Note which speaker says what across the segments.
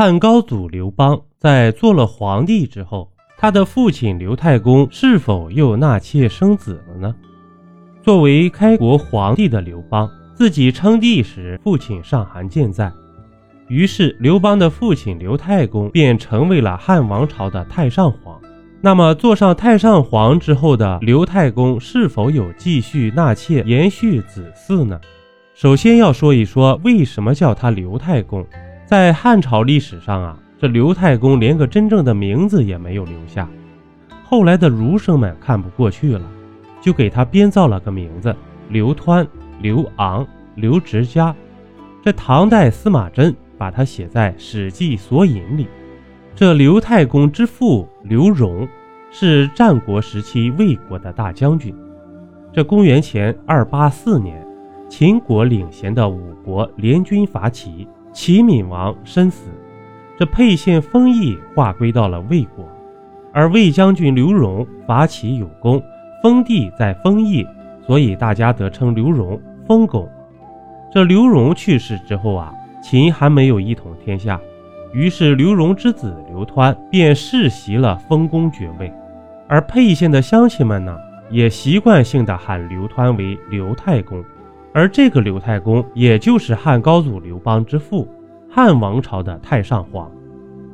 Speaker 1: 汉高祖刘邦在做了皇帝之后，他的父亲刘太公是否又纳妾生子了呢？作为开国皇帝的刘邦，自己称帝时，父亲尚还健在，于是刘邦的父亲刘太公便成为了汉王朝的太上皇。那么，坐上太上皇之后的刘太公是否有继续纳妾、延续子嗣呢？首先要说一说为什么叫他刘太公。在汉朝历史上啊，这刘太公连个真正的名字也没有留下。后来的儒生们看不过去了，就给他编造了个名字：刘湍、刘昂、刘直家。这唐代司马贞把他写在《史记索引》里。这刘太公之父刘荣是战国时期魏国的大将军。这公元前二八四年，秦国领衔的五国联军伐齐。齐闵王身死，这沛县封邑划归到了魏国，而魏将军刘荣伐齐有功，封地在丰邑，所以大家得称刘荣封公。这刘荣去世之后啊，秦还没有一统天下，于是刘荣之子刘湍便世袭了封公爵位，而沛县的乡亲们呢，也习惯性的喊刘湍为刘太公。而这个刘太公，也就是汉高祖刘邦之父，汉王朝的太上皇。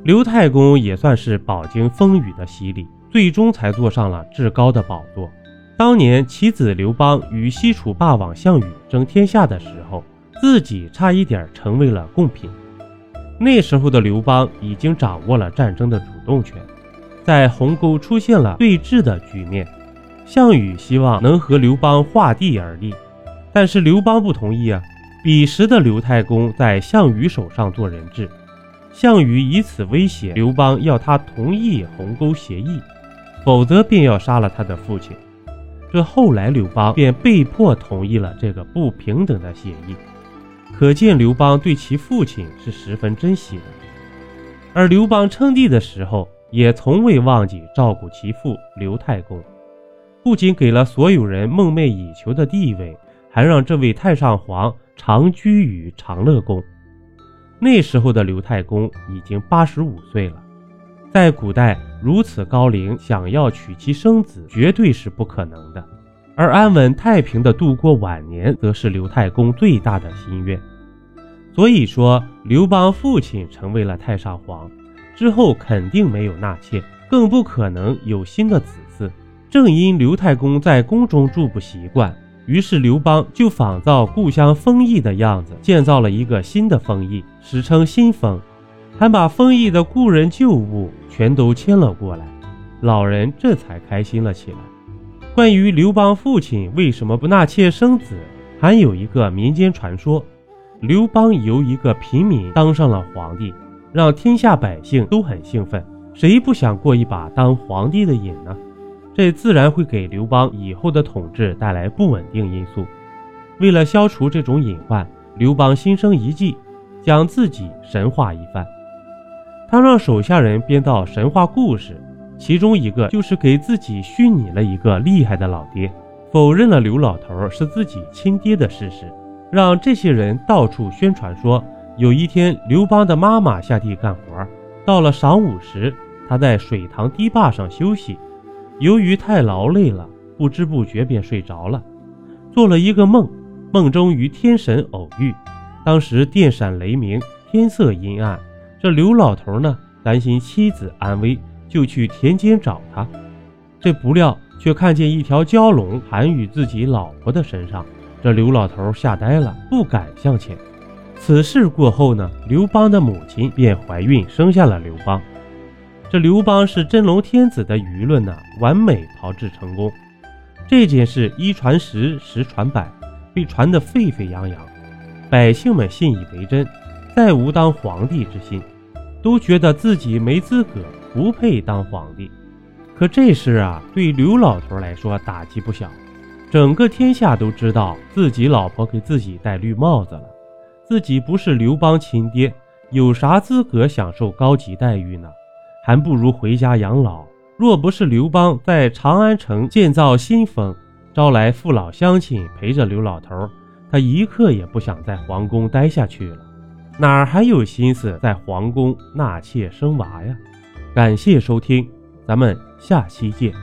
Speaker 1: 刘太公也算是饱经风雨的洗礼，最终才坐上了至高的宝座。当年其子刘邦与西楚霸王项羽争天下的时候，自己差一点成为了贡品。那时候的刘邦已经掌握了战争的主动权，在鸿沟出现了对峙的局面。项羽希望能和刘邦划地而立。但是刘邦不同意啊！彼时的刘太公在项羽手上做人质，项羽以此威胁刘邦，要他同意鸿沟协议，否则便要杀了他的父亲。这后来刘邦便被迫同意了这个不平等的协议，可见刘邦对其父亲是十分珍惜的。而刘邦称帝的时候，也从未忘记照顾其父刘太公，不仅给了所有人梦寐以求的地位。还让这位太上皇长居于长乐宫。那时候的刘太公已经八十五岁了，在古代如此高龄，想要娶妻生子绝对是不可能的。而安稳太平的度过晚年，则是刘太公最大的心愿。所以说，刘邦父亲成为了太上皇之后，肯定没有纳妾，更不可能有新的子嗣。正因刘太公在宫中住不习惯。于是刘邦就仿造故乡丰邑的样子，建造了一个新的丰邑，史称新丰，还把丰邑的故人旧物全都迁了过来，老人这才开心了起来。关于刘邦父亲为什么不纳妾生子，还有一个民间传说：刘邦由一个平民当上了皇帝，让天下百姓都很兴奋，谁不想过一把当皇帝的瘾呢？这自然会给刘邦以后的统治带来不稳定因素。为了消除这种隐患，刘邦心生一计，将自己神化一番。他让手下人编造神话故事，其中一个就是给自己虚拟了一个厉害的老爹，否认了刘老头是自己亲爹的事实，让这些人到处宣传说，有一天刘邦的妈妈下地干活，到了晌午时，他在水塘堤坝上休息。由于太劳累了，不知不觉便睡着了，做了一个梦，梦中与天神偶遇。当时电闪雷鸣，天色阴暗。这刘老头呢，担心妻子安危，就去田间找他。这不料却看见一条蛟龙盘于自己老婆的身上。这刘老头吓呆了，不敢向前。此事过后呢，刘邦的母亲便怀孕，生下了刘邦。这刘邦是真龙天子的舆论呢，完美炮制成功。这件事一传十，十传百，被传得沸沸扬扬，百姓们信以为真，再无当皇帝之心，都觉得自己没资格，不配当皇帝。可这事啊，对刘老头来说打击不小。整个天下都知道自己老婆给自己戴绿帽子了，自己不是刘邦亲爹，有啥资格享受高级待遇呢？还不如回家养老。若不是刘邦在长安城建造新丰，招来父老乡亲陪着刘老头，他一刻也不想在皇宫待下去了。哪儿还有心思在皇宫纳妾生娃呀？感谢收听，咱们下期见。